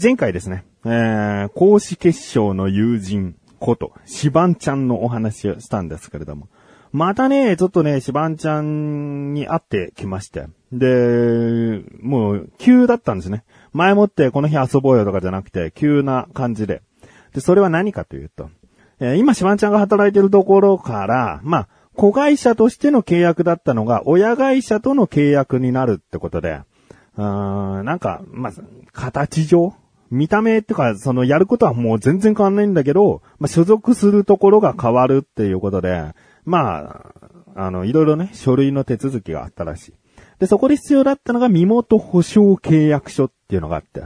前回ですね、えー、講師結晶の友人こと、シバンちゃんのお話をしたんですけれども、またね、ちょっとね、シバンちゃんに会ってきまして。で、もう、急だったんですね。前もってこの日遊ぼうよとかじゃなくて、急な感じで。で、それは何かというと、えー、今、シバンちゃんが働いてるところから、まあ、子会社としての契約だったのが、親会社との契約になるってことで、うーん、なんか、まあ、形上見た目ってか、そのやることはもう全然変わんないんだけど、まあ、所属するところが変わるっていうことで、まあ、あの、いろいろね、書類の手続きがあったらしい。で、そこで必要だったのが身元保証契約書っていうのがあって。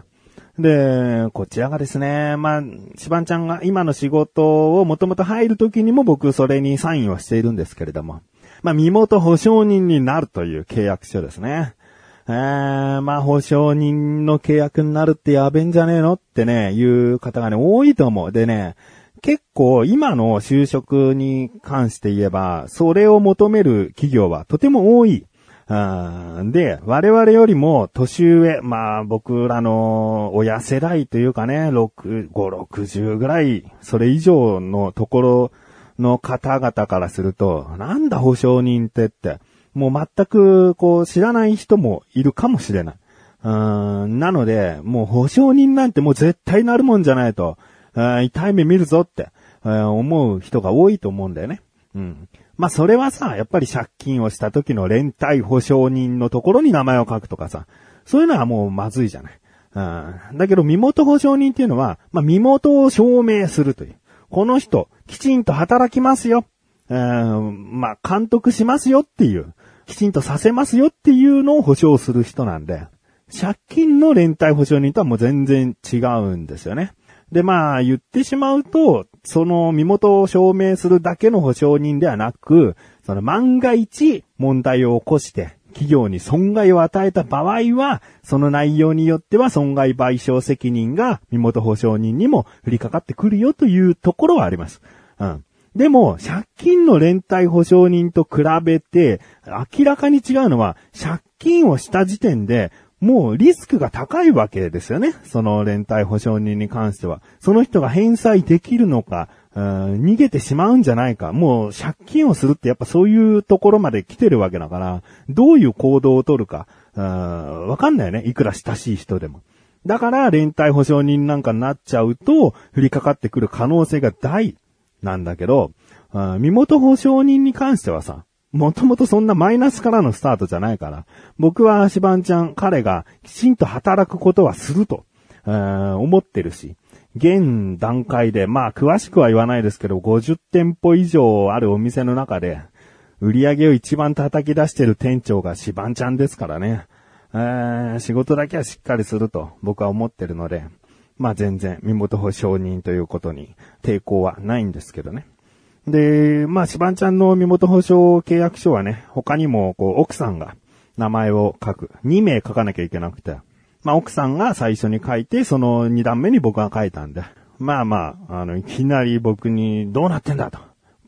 で、こちらがですね、まあ、しばんちゃんが今の仕事をもともと入るときにも僕それにサインをしているんですけれども、まあ、身元保証人になるという契約書ですね。えー、まあ、保証人の契約になるってやべんじゃねえのってね、いう方がね、多いと思う。でね、結構今の就職に関して言えば、それを求める企業はとても多い。で、我々よりも年上、まあ僕らの親世代というかね、6、5、60ぐらい、それ以上のところの方々からすると、なんだ保証人ってって、もう全くこう知らない人もいるかもしれない。うーんなので、もう保証人なんてもう絶対なるもんじゃないと、痛い目見るぞって、思う人が多いと思うんだよね。うん。まあ、それはさ、やっぱり借金をした時の連帯保証人のところに名前を書くとかさ、そういうのはもうまずいじゃない。うん、だけど、身元保証人っていうのは、まあ、身元を証明するという。この人、きちんと働きますよ。うん、まあ、監督しますよっていう。きちんとさせますよっていうのを保証する人なんで、借金の連帯保証人とはもう全然違うんですよね。で、まあ、言ってしまうと、その身元を証明するだけの保証人ではなく、その万が一問題を起こして、企業に損害を与えた場合は、その内容によっては損害賠償責任が身元保証人にも降りかかってくるよというところはあります。うん。でも、借金の連帯保証人と比べて、明らかに違うのは、借金をした時点で、もうリスクが高いわけですよね。その連帯保証人に関しては。その人が返済できるのか、逃げてしまうんじゃないか。もう借金をするってやっぱそういうところまで来てるわけだから、どういう行動をとるか、わかんないよね。いくら親しい人でも。だから連帯保証人なんかになっちゃうと、降りかかってくる可能性が大なんだけど、身元保証人に関してはさ、もともとそんなマイナスからのスタートじゃないから、僕はシバンちゃん、彼がきちんと働くことはすると、思ってるし、現段階で、まあ詳しくは言わないですけど、50店舗以上あるお店の中で、売り上げを一番叩き出してる店長がシバンちゃんですからね。えー、仕事だけはしっかりすると僕は思ってるので、まあ全然身元保証人ということに抵抗はないんですけどね。で、まあ、しばんちゃんの身元保証契約書はね、他にも、こう、奥さんが名前を書く。2名書かなきゃいけなくて。まあ、奥さんが最初に書いて、その2段目に僕が書いたんで。まあまあ、あの、いきなり僕に、どうなってんだと。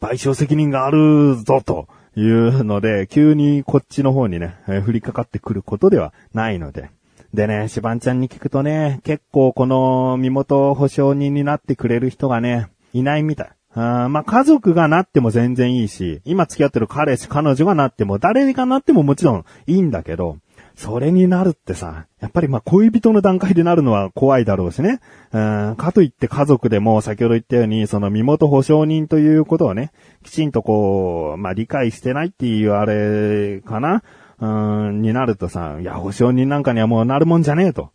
賠償責任があるぞ、というので、急にこっちの方にね、えー、降りかかってくることではないので。でね、しばんちゃんに聞くとね、結構この身元保証人になってくれる人がね、いないみたい。あまあ、家族がなっても全然いいし、今付き合ってる彼氏、彼女がなっても、誰がなってももちろんいいんだけど、それになるってさ、やっぱりま恋人の段階でなるのは怖いだろうしね。うんかといって家族でも先ほど言ったように、その身元保証人ということをね、きちんとこう、まあ理解してないっていうあれかな、うん、になるとさ、いや保証人なんかにはもうなるもんじゃねえと。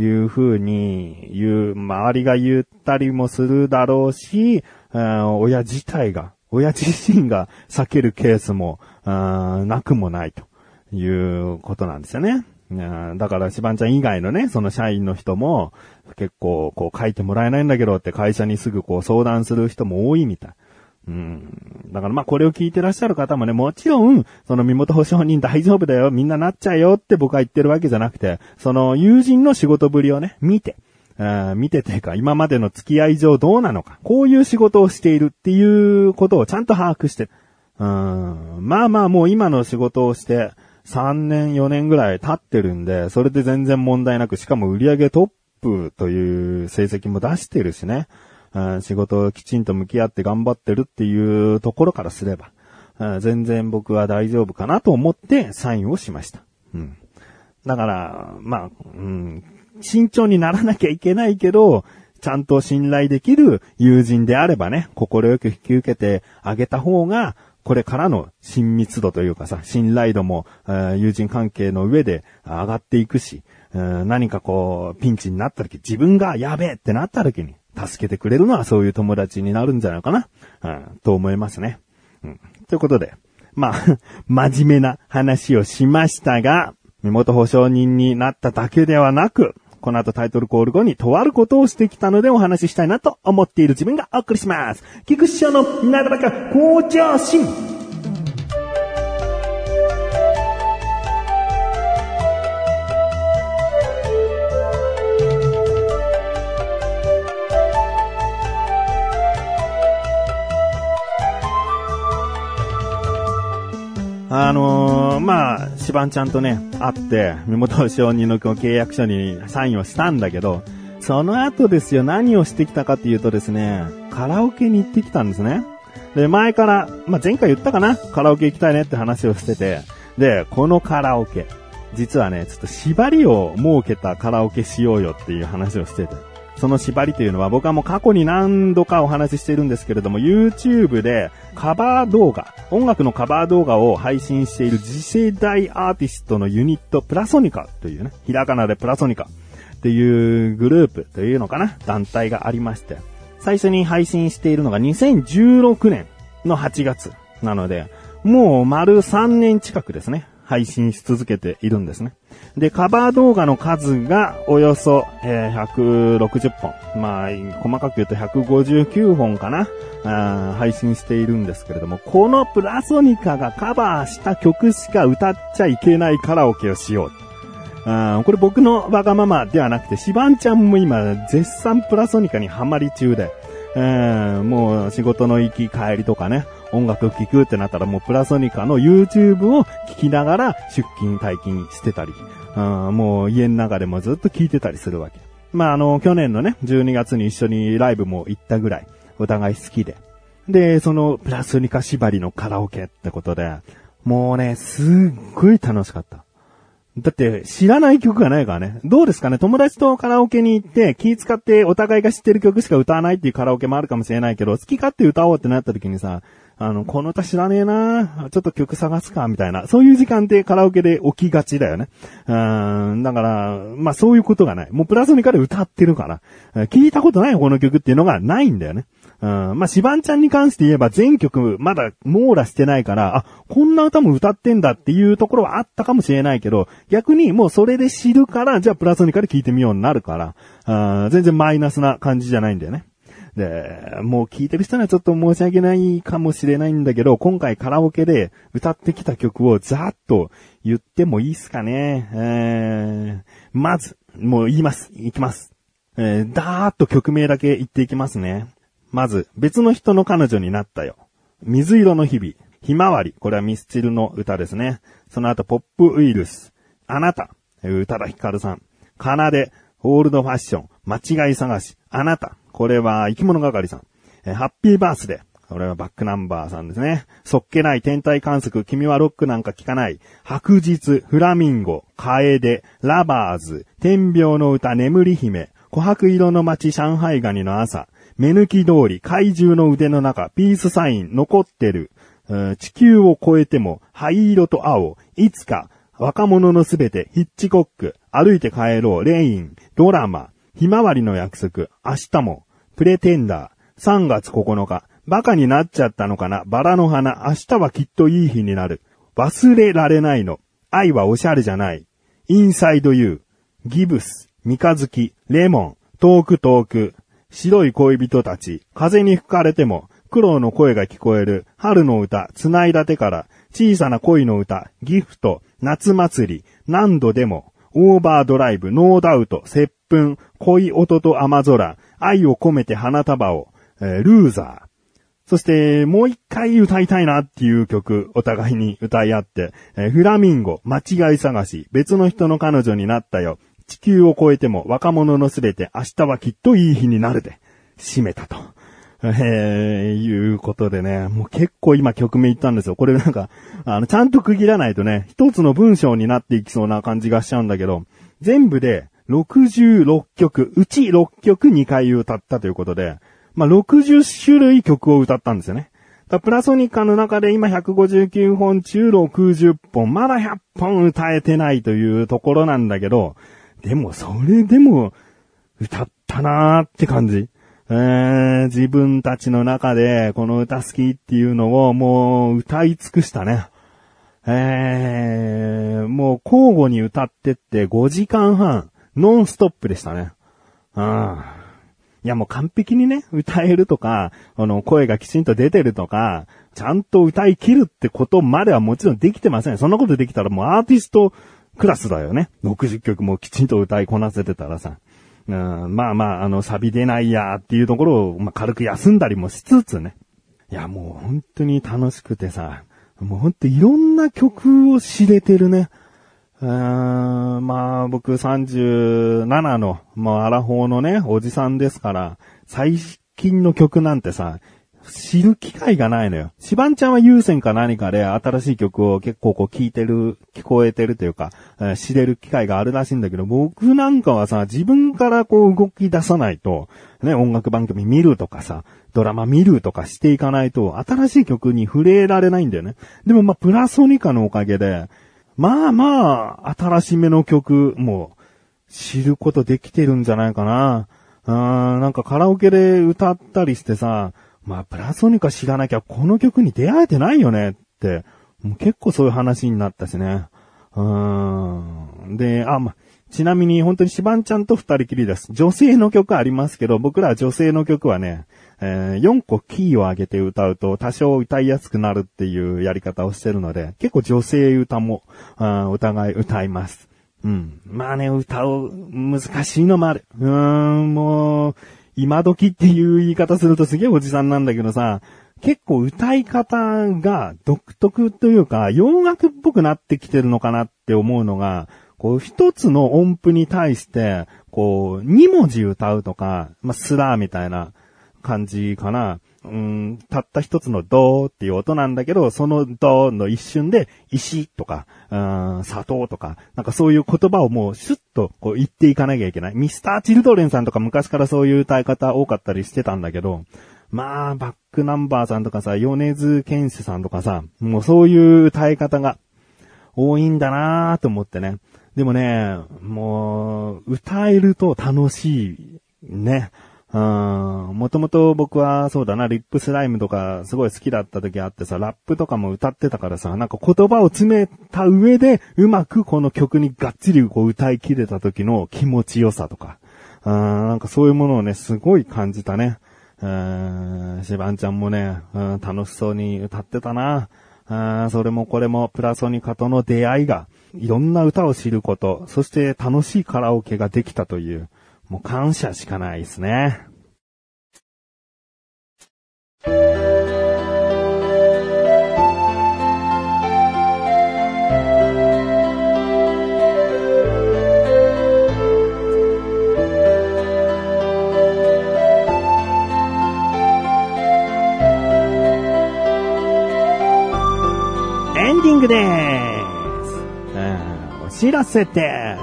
いう風に言う、周りが言ったりもするだろうし、親自体が、親自身が避けるケースも、うんなくもないということなんですよね。だから、しばんちゃん以外のね、その社員の人も、結構、こう書いてもらえないんだけどって会社にすぐこう相談する人も多いみたい。うん。だからまあこれを聞いてらっしゃる方もね、もちろん、その身元保証人大丈夫だよ、みんななっちゃうよって僕は言ってるわけじゃなくて、その友人の仕事ぶりをね、見て、見ててか、今までの付き合い上どうなのか、こういう仕事をしているっていうことをちゃんと把握して、うん、まあまあもう今の仕事をして、3年4年ぐらい経ってるんで、それで全然問題なく、しかも売り上げトップという成績も出してるしね。うん仕事をきちんと向き合って頑張ってるっていうところからすれば、全然僕は大丈夫かなと思ってサインをしました。うん。だから、まあ、うん、慎重にならなきゃいけないけど、ちゃんと信頼できる友人であればね、心よく引き受けてあげた方が、これからの親密度というかさ、信頼度も、え友人関係の上で上がっていくし、う何かこう、ピンチになった時、自分がやべえってなった時に、助けてくれるのはそういう友達になるんじゃないかな、うん、と思いますね。うん、ということで、まあ、真面目な話をしましたが、身元保証人になっただけではなく、この後タイトルコール後にとあることをしてきたのでお話ししたいなと思っている自分がお送りします。菊師匠のなだらか向上心。あのー、まあ、シバンちゃんとね、会って、身元承認の契約書にサインをしたんだけど、その後ですよ、何をしてきたかっていうとですね、カラオケに行ってきたんですね。で、前から、まあ、前回言ったかなカラオケ行きたいねって話をしてて、で、このカラオケ、実はね、ちょっと縛りを設けたカラオケしようよっていう話をしてて、その縛りというのは僕はもう過去に何度かお話ししているんですけれども、YouTube でカバー動画、音楽のカバー動画を配信している次世代アーティストのユニット、プラソニカというね、ひらがなでプラソニカっていうグループというのかな、団体がありまして、最初に配信しているのが2016年の8月なので、もう丸3年近くですね。配信し続けているんですね。で、カバー動画の数がおよそ、えー160本。まあ、細かく言うと159本かなあ配信しているんですけれども、このプラソニカがカバーした曲しか歌っちゃいけないカラオケをしよう。あこれ僕のわがままではなくて、シバンちゃんも今、絶賛プラソニカにハマり中で、えーもう仕事の行き帰りとかね、音楽聴くってなったらもうプラソニカの YouTube を聴きながら出勤退勤してたり、うんもう家の中でもずっと聴いてたりするわけ。まあ、あの、去年のね、12月に一緒にライブも行ったぐらい、お互い好きで。で、そのプラソニカ縛りのカラオケってことで、もうね、すっごい楽しかった。だって、知らない曲がないからね。どうですかね？友達とカラオケに行って、気使ってお互いが知ってる曲しか歌わないっていうカラオケもあるかもしれないけど、好き勝手歌おうってなった時にさ、あの、この歌知らねえなちょっと曲探すか、みたいな。そういう時間ってカラオケで起きがちだよね。うん、だから、まあそういうことがない。もうプラソニカで歌ってるから。聞いたことないよこの曲っていうのがないんだよね。うん、まあ、シバンちゃんに関して言えば全曲まだ網羅してないから、あ、こんな歌も歌ってんだっていうところはあったかもしれないけど、逆にもうそれで知るから、じゃあプラソニカで聴いてみようになるから、あ全然マイナスな感じじゃないんだよね。で、もう聞いてる人にはちょっと申し訳ないかもしれないんだけど、今回カラオケで歌ってきた曲をざーっと言ってもいいっすかね。えー、まず、もう言います。いきます。えー、だーっと曲名だけ言っていきますね。まず、別の人の彼女になったよ。水色の日々。ひまわり。これはミスチルの歌ですね。その後、ポップウイルス。あなた。宇多田ヒカルさん。かなで。オールドファッション。間違い探し。あなた。これは生き物係さん。えーハッピーバースデー。これはバックナンバーさんですね。そっけない天体観測、君はロックなんか聞かない。白日、フラミンゴ、カエデ、ラバーズ、天秤の歌、眠り姫、琥珀色の街、上海ガニの朝、目抜き通り、怪獣の腕の中、ピースサイン、残ってる、地球を超えても、灰色と青、いつか、若者のすべて、ヒッチコック、歩いて帰ろう、レイン、ドラマ、ひまわりの約束、明日も、プレテンダー、3月9日、バカになっちゃったのかな、バラの花、明日はきっといい日になる。忘れられないの。愛はおしゃれじゃない。インサイドユー、ギブス、三日月、 Lemon、遠く遠く、白い恋人たち、風に吹かれても、苦労の声が聞こえる、春の歌、繋いだ手から、小さな恋の歌、 GIFT、夏祭り、何度でも、 OVER DRIVE、ノーダウト、接吻、恋音と雨空、愛を込めて花束を、えー LOSER。そして、もう一回歌いたいなっていう曲、お互いに歌い合って、えー Flamingo、間違い探し、別の人の彼女になったよ、地球を超えても若者のすべて明日はきっといい日になるで、締めたと。えー、いうことでね、もう結構今曲名言ったんですよ。これなんか、あの、ちゃんと区切らないとね、一つの文章になっていきそうな感じがしちゃうんだけど、全部で66曲、うち6曲2回歌ったということで、まあ、60種類曲を歌ったんですよね。プラソニカの中で今159本中60本、まだ100本歌えてないというところなんだけど、でもそれでも歌ったなーって感じ。えー、自分たちの中でこの歌好きっていうのをもう歌い尽くしたね。えー、もう交互に歌ってって5時間半、ノンストップでしたね。うん。いやもう完璧にね、歌えるとか、あの、声がきちんと出てるとか、ちゃんと歌い切るってことまではもちろんできてません。そんなことできたらもうアーティストクラスだよね。60曲もきちんと歌いこなせてたらさ。うん、まあまあ、あの、サビ出ないやっていうところを、まあ、軽く休んだりもしつつね。いや、もう本当に楽しくてさ、もう本当いろんな曲を知れてるね。うーんまあ、僕37の、まあ、アラフォーのね、おじさんですから、最近の曲なんてさ、知る機会がないのよ。シバンちゃんは優先か何かで新しい曲を結構こう聞いてる、聞こえてるというか、えー、知れる機会があるらしいんだけど、僕なんかはさ、自分からこう動き出さないと、ね、音楽番組見るとかさ、ドラマ見るとかしていかないと、新しい曲に触れられないんだよね。でもまあ、プラソニカのおかげで、まあまあ、新しめの曲も知ることできてるんじゃないかな。うーん、なんかカラオケで歌ったりしてさ、まあ、プラソニカ知らなきゃこの曲に出会えてないよねって、もう結構そういう話になったしね。うーん。で、あ、まあ、ちなみに本当にシバンちゃんと二人きりです。女性の曲ありますけど、僕ら女性の曲はね、えー、4個キーを上げて歌うと多少歌いやすくなるっていうやり方をしてるので、結構女性歌も、あお互い歌います。うん。まあね、歌う、難しいのもある。うーん、もう、今時っていう言い方するとすげえおじさんなんだけどさ、結構歌い方が独特というか、洋楽っぽくなってきてるのかなって思うのが、こう一つの音符に対して、こう二文字歌うとか、まあ、スラーみたいな感じかな。うん、たった一つのドーっていう音なんだけど、そのドーの一瞬で石とか、うん、砂糖とか、なんかそういう言葉をもうシュッとこう言っていかなきゃいけない。ミスター・チルドレンさんとか昔からそういう歌い方多かったりしてたんだけど、まあ、バックナンバーさんとかさ、米津玄師さんとかさ、もうそういう歌い方が多いんだなーと思ってね。でもね、もう、歌えると楽しい。ね。うん、もともと僕はそうだな、リップスライムとかすごい好きだった時あってさ、ラップとかも歌ってたからさ、なんか言葉を詰めた上で、うまくこの曲にがっちりこう歌い切れた時の気持ちよさとか、うん、なんかそういうものをね、すごい感じたね。うん、シバンちゃんもね、うん、楽しそうに歌ってたな。あ、それもこれもプラソニカとの出会いが、いろんな歌を知ること、そして楽しいカラオケができたという、もう感謝しかないですね。ンディングでーす。お知らせです。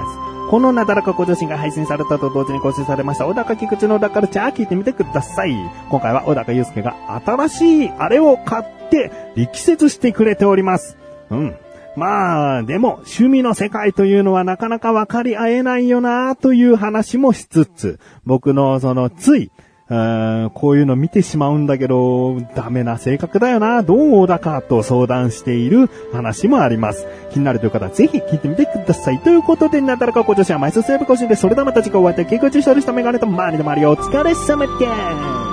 このなだらかご女子が配信されたと同時に更新されました、小高菊池の小高ルチャー聞いてみてください。今回は小高祐介が新しいあれを買って力説してくれております。うん。まあ、でも、趣味の世界というのはなかなか分かり合えないよなという話もしつつ、僕のそのつい、こういうの見てしまうんだけど、ダメな性格だよな、どうだかと相談している話もあります。気になるという方はぜひ聞いてみてください。ということで、なだらかご女子は毎週セーブ更新で、それではまた次回お会いいたい、結構中勝利したメガネと周りでもあるよ。お疲れ様で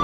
す。